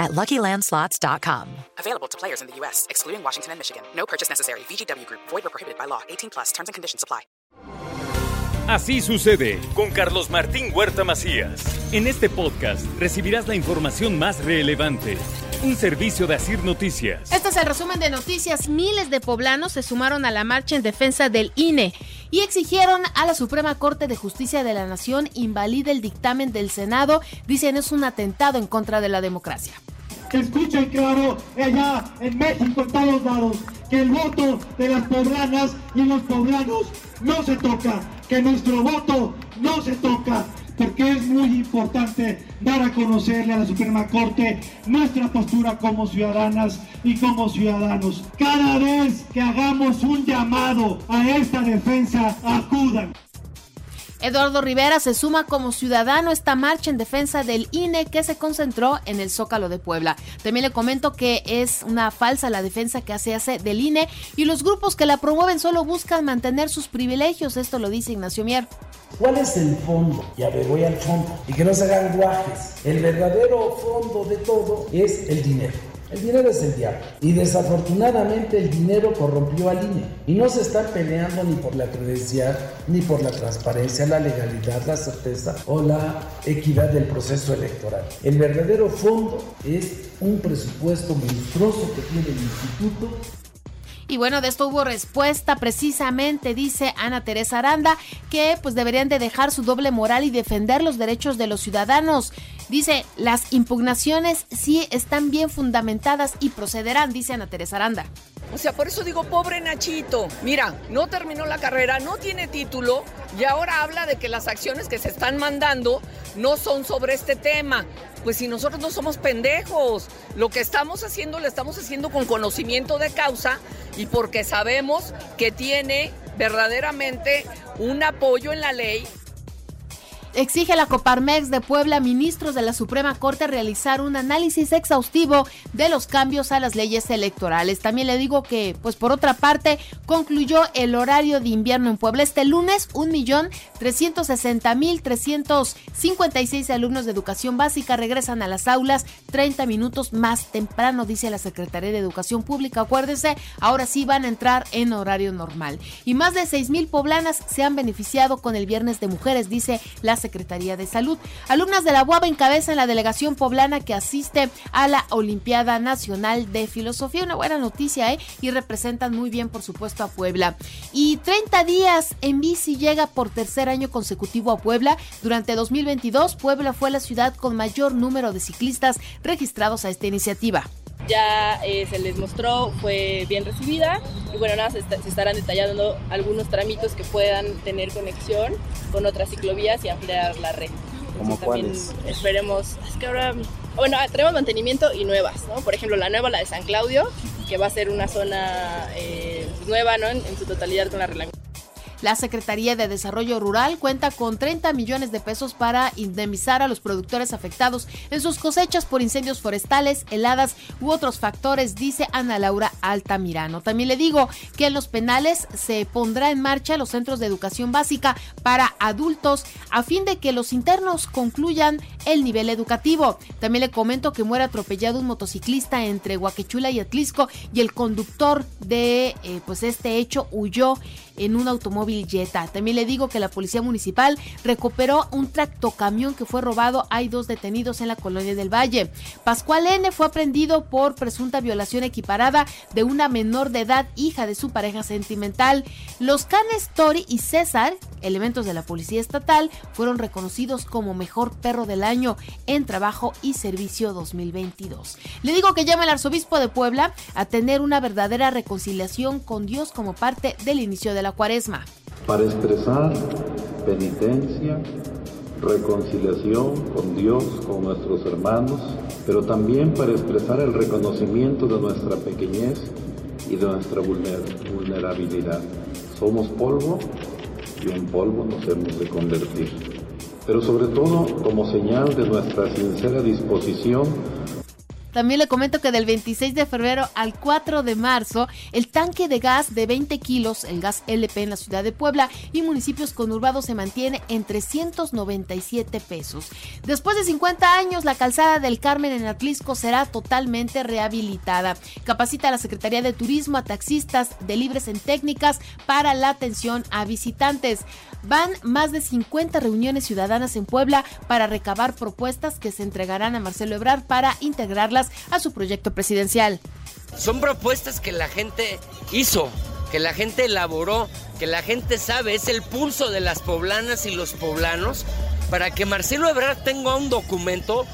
at LuckyLandSlots.com. Available to players in the U.S., excluding Washington and Michigan. No purchase necessary. VGW Group. Void or prohibited by law. 18 plus. Terms and conditions apply. Así sucede con Carlos Martín Huerta Macías. En este podcast recibirás la información más relevante. Un servicio de Asir Noticias. Este es el resumen de noticias. Miles de poblanos se sumaron a la marcha en defensa del INE y exigieron a la Suprema Corte de Justicia de la Nación invalide el dictamen del Senado. Dicen es un atentado en contra de la democracia que escuchen claro allá en México, en todos lados, que el voto de las poblanas y los poblanos no se toca, que nuestro voto no se toca, porque es muy importante dar a conocerle a la Suprema Corte nuestra postura como ciudadanas y como ciudadanos. Cada vez que hagamos un llamado a esta defensa, acudan. Eduardo Rivera se suma como ciudadano a esta marcha en defensa del INE que se concentró en el Zócalo de Puebla. También le comento que es una falsa la defensa que se hace del INE y los grupos que la promueven solo buscan mantener sus privilegios. Esto lo dice Ignacio Mier. ¿Cuál es el fondo? Ya me voy al fondo. Y que no se hagan guajes. El verdadero fondo de todo es el dinero. El dinero es el diablo. Y desafortunadamente el dinero corrompió al INE. Y no se está peleando ni por la credencial, ni por la transparencia, la legalidad, la certeza o la equidad del proceso electoral. El verdadero fondo es un presupuesto monstruoso que tiene el instituto y bueno, de esto hubo respuesta precisamente, dice Ana Teresa Aranda, que pues deberían de dejar su doble moral y defender los derechos de los ciudadanos. Dice, las impugnaciones sí están bien fundamentadas y procederán, dice Ana Teresa Aranda. O sea, por eso digo, pobre Nachito. Mira, no terminó la carrera, no tiene título y ahora habla de que las acciones que se están mandando no son sobre este tema. Pues si nosotros no somos pendejos, lo que estamos haciendo lo estamos haciendo con conocimiento de causa y porque sabemos que tiene verdaderamente un apoyo en la ley exige la Coparmex de Puebla, ministros de la Suprema Corte, realizar un análisis exhaustivo de los cambios a las leyes electorales. También le digo que, pues por otra parte, concluyó el horario de invierno en Puebla. Este lunes, un millón trescientos sesenta mil trescientos cincuenta y seis alumnos de educación básica regresan a las aulas 30 minutos más temprano, dice la Secretaría de Educación Pública. Acuérdese, ahora sí van a entrar en horario normal. Y más de seis mil poblanas se han beneficiado con el Viernes de Mujeres, dice la Secretaría de Salud. Alumnas de la UAB encabezan la delegación poblana que asiste a la Olimpiada Nacional de Filosofía. Una buena noticia, ¿eh? Y representan muy bien, por supuesto, a Puebla. Y 30 días en bici llega por tercer año consecutivo a Puebla. Durante 2022, Puebla fue la ciudad con mayor número de ciclistas registrados a esta iniciativa ya eh, se les mostró, fue bien recibida y bueno, nada, se, estarán detallando algunos tramitos que puedan tener conexión con otras ciclovías y ampliar la red. ¿Como cuáles? Esperemos, es que ahora, bueno, tenemos mantenimiento y nuevas, ¿no? Por ejemplo, la nueva, la de San Claudio, que va a ser una zona eh, nueva, ¿no? En, en, su totalidad con la reglamentación la Secretaría de Desarrollo Rural cuenta con 30 millones de pesos para indemnizar a los productores afectados en sus cosechas por incendios forestales, heladas u otros factores, dice Ana Laura Altamirano. También le digo que en los penales se pondrá en marcha los centros de educación básica para adultos a fin de que los internos concluyan el nivel educativo. También le comento que muere atropellado un motociclista entre Huaquechula y Atlisco y el conductor de eh, pues este hecho huyó en un automóvil Jetta. También le digo que la policía municipal recuperó un tractocamión que fue robado. Hay dos detenidos en la colonia del Valle. Pascual N fue aprendido por presunta violación equiparada de una menor de edad, hija de su pareja sentimental. Los canes Tori y César, elementos de la policía estatal, fueron reconocidos como mejor perro del año en trabajo y servicio 2022. Le digo que llama al arzobispo de Puebla a tener una verdadera reconciliación con Dios como parte del inicio de la cuaresma. Para expresar penitencia, reconciliación con Dios, con nuestros hermanos, pero también para expresar el reconocimiento de nuestra pequeñez y de nuestra vulnerabilidad. Somos polvo y en polvo nos hemos de convertir. Pero sobre todo como señal de nuestra sincera disposición también le comento que del 26 de febrero al 4 de marzo, el tanque de gas de 20 kilos, el gas LP en la ciudad de Puebla y municipios conurbados se mantiene en 397 pesos. Después de 50 años, la calzada del Carmen en Atlisco será totalmente rehabilitada. Capacita a la Secretaría de Turismo a taxistas de libres en técnicas para la atención a visitantes. Van más de 50 reuniones ciudadanas en Puebla para recabar propuestas que se entregarán a Marcelo Ebrard para integrarlas a su proyecto presidencial. Son propuestas que la gente hizo, que la gente elaboró, que la gente sabe, es el pulso de las poblanas y los poblanos para que Marcelo Ebrard tenga un documento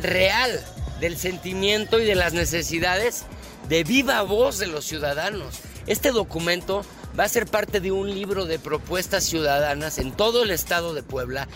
real del sentimiento y de las necesidades de viva voz de los ciudadanos. Este documento va a ser parte de un libro de propuestas ciudadanas en todo el estado de Puebla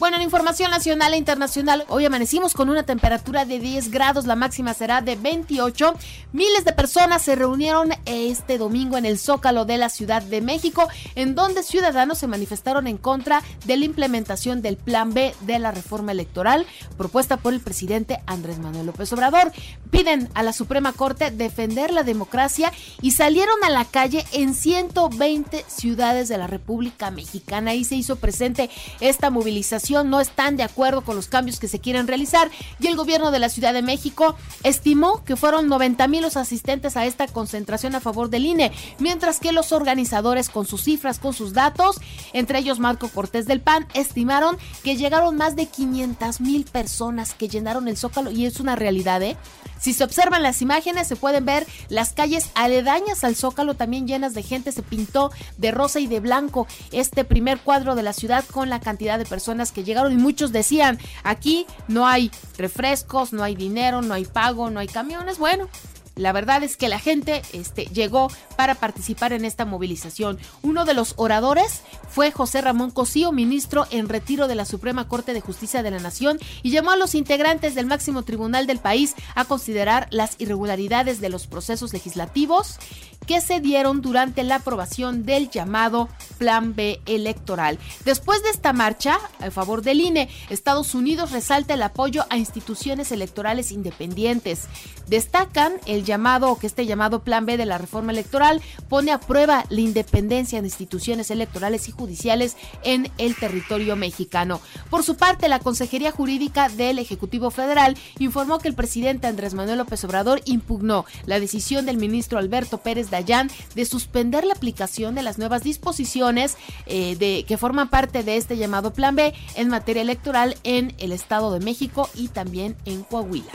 bueno, en información nacional e internacional, hoy amanecimos con una temperatura de 10 grados, la máxima será de 28. Miles de personas se reunieron este domingo en el Zócalo de la Ciudad de México, en donde ciudadanos se manifestaron en contra de la implementación del Plan B de la reforma electoral propuesta por el presidente Andrés Manuel López Obrador. Piden a la Suprema Corte defender la democracia y salieron a la calle en 120 ciudades de la República Mexicana. y se hizo presente esta movilización no están de acuerdo con los cambios que se quieren realizar y el gobierno de la Ciudad de México estimó que fueron 90 mil los asistentes a esta concentración a favor del INE, mientras que los organizadores con sus cifras, con sus datos, entre ellos Marco Cortés del PAN, estimaron que llegaron más de 500 mil personas que llenaron el Zócalo y es una realidad, ¿eh? Si se observan las imágenes, se pueden ver las calles aledañas al Zócalo también llenas de gente. Se pintó de rosa y de blanco este primer cuadro de la ciudad con la cantidad de personas que llegaron y muchos decían, aquí no hay refrescos, no hay dinero, no hay pago, no hay camiones. Bueno, la verdad es que la gente este, llegó para participar en esta movilización. Uno de los oradores fue José Ramón Cosío, ministro en retiro de la Suprema Corte de Justicia de la Nación, y llamó a los integrantes del máximo tribunal del país a considerar las irregularidades de los procesos legislativos que se dieron durante la aprobación del llamado Plan B electoral. Después de esta marcha a favor del INE, Estados Unidos resalta el apoyo a instituciones electorales independientes. Destacan el llamado que este llamado Plan B de la reforma electoral pone a prueba la independencia de instituciones electorales y judiciales en el territorio mexicano. Por su parte, la Consejería Jurídica del Ejecutivo Federal informó que el presidente Andrés Manuel López Obrador impugnó la decisión del ministro Alberto Pérez Dayán de suspender la aplicación de las nuevas disposiciones eh, de, que forman parte de este llamado Plan B en materia electoral en el Estado de México y también en Coahuila.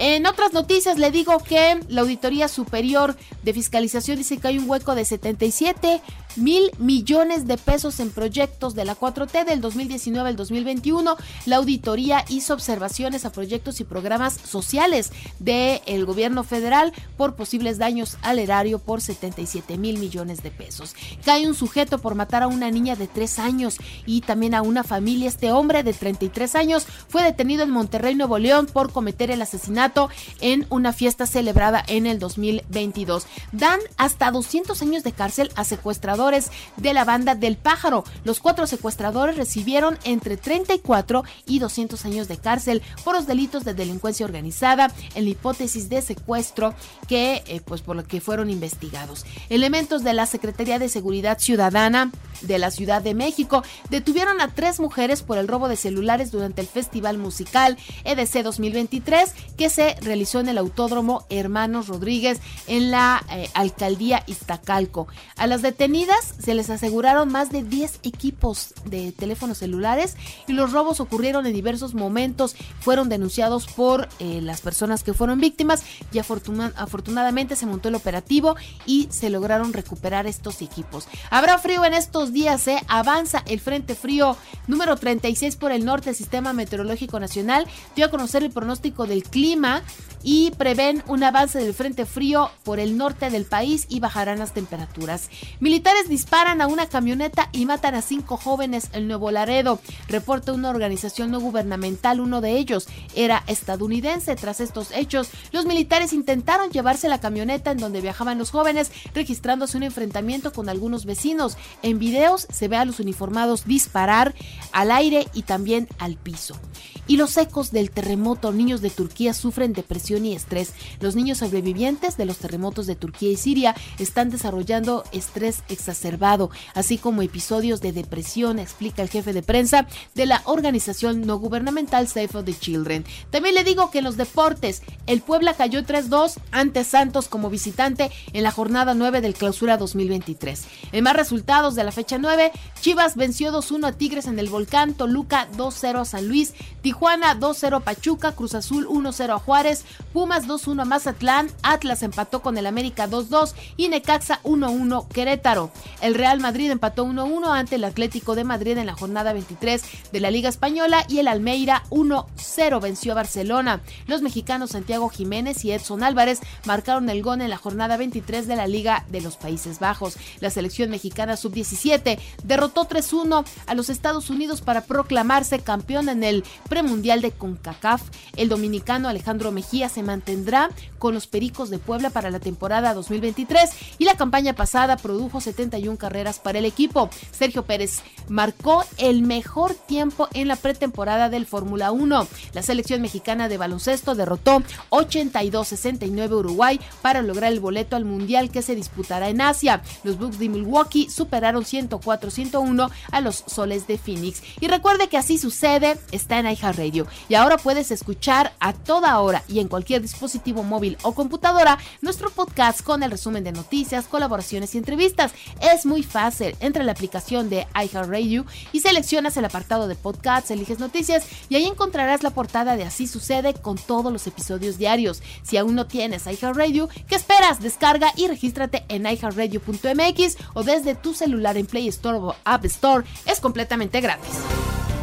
En otras noticias le digo que la Auditoría Superior de Fiscalización dice que hay un hueco de 77 mil millones de pesos en proyectos de la 4T del 2019 al 2021. La auditoría hizo observaciones a proyectos y programas sociales del gobierno federal por posibles daños al erario por 77 mil millones de pesos. Cae un sujeto por matar a una niña de 3 años y también a una familia. Este hombre de 33 años fue detenido en Monterrey, Nuevo León por cometer el asesinato en una fiesta celebrada en el 2022. Dan hasta 200 años de cárcel a secuestradores de la banda del pájaro. Los cuatro secuestradores recibieron entre 34 y 200 años de cárcel por los delitos de delincuencia organizada en la hipótesis de secuestro que eh, pues por lo que fueron investigados. Elementos de la Secretaría de Seguridad Ciudadana de la Ciudad de México detuvieron a tres mujeres por el robo de celulares durante el Festival Musical EDC 2023 que se realizó en el Autódromo Hermanos Rodríguez en la eh, alcaldía Iztacalco. A las detenidas se les aseguraron más de 10 equipos de teléfonos celulares y los robos ocurrieron en diversos momentos. Fueron denunciados por eh, las personas que fueron víctimas y afortunadamente se montó el operativo y se lograron recuperar estos equipos. Habrá frío en estos días se avanza el Frente Frío número 36 por el norte. El Sistema Meteorológico Nacional dio a conocer el pronóstico del clima y prevén un avance del Frente Frío por el norte del país y bajarán las temperaturas. Militares Disparan a una camioneta y matan a cinco jóvenes en Nuevo Laredo. Reporta una organización no gubernamental, uno de ellos era estadounidense. Tras estos hechos, los militares intentaron llevarse la camioneta en donde viajaban los jóvenes, registrándose un enfrentamiento con algunos vecinos. En videos se ve a los uniformados disparar al aire y también al piso. Y los ecos del terremoto, niños de Turquía sufren depresión y estrés. Los niños sobrevivientes de los terremotos de Turquía y Siria están desarrollando estrés exacerbado, así como episodios de depresión, explica el jefe de prensa de la organización no gubernamental Save for the Children. También le digo que en los deportes, el Puebla cayó 3-2 ante Santos como visitante en la jornada 9 del clausura 2023. En más resultados de la fecha 9, Chivas venció 2-1 a Tigres en el Volcán, Toluca 2-0 a San Luis, Tijuana 2-0 Pachuca, Cruz Azul 1-0 a Juárez, Pumas 2-1 a Mazatlán, Atlas empató con el América 2-2 y Necaxa 1-1 Querétaro. El Real Madrid empató 1-1 ante el Atlético de Madrid en la jornada 23 de la Liga Española y el Almeida 1-0 venció a Barcelona. Los mexicanos Santiago Jiménez y Edson Álvarez marcaron el gol en la jornada 23 de la Liga de los Países Bajos. La selección mexicana sub-17 derrotó 3-1 a los Estados Unidos para proclamarse campeón en el premundial de CONCACAF. El dominicano Alejandro Mejía se mantendrá con los Pericos de Puebla para la temporada 2023 y la campaña pasada produjo 71 carreras para el equipo. Sergio Pérez marcó el mejor tiempo en la pretemporada del Fórmula 1. La selección mexicana de baloncesto derrotó 82-69 Uruguay para lograr el boleto al Mundial que se disputará en Asia. Los Bucks de Milwaukee superaron 104-101 a los Soles de Phoenix. Y recuerde que así sucede, está en iHeartRadio. Y ahora puedes escuchar a toda hora y en cualquier dispositivo móvil o computadora nuestro podcast con el resumen de noticias, colaboraciones y entrevistas. Es muy fácil. Entra en la aplicación de iHeartRadio y seleccionas el apartado de podcast, eliges noticias y ahí encontrarás la portada de Así sucede con todos los episodios diarios. Si aún no tienes iHeartRadio, ¿qué esperas? Descarga y regístrate en iHeartRadio.mx o desde tu celular en Play Store o App Store. Es completamente gratis.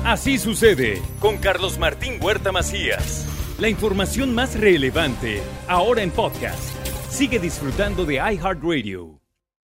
Así sucede con Carlos Martín Huerta Macías. La información más relevante ahora en podcast. Sigue disfrutando de iHeartRadio.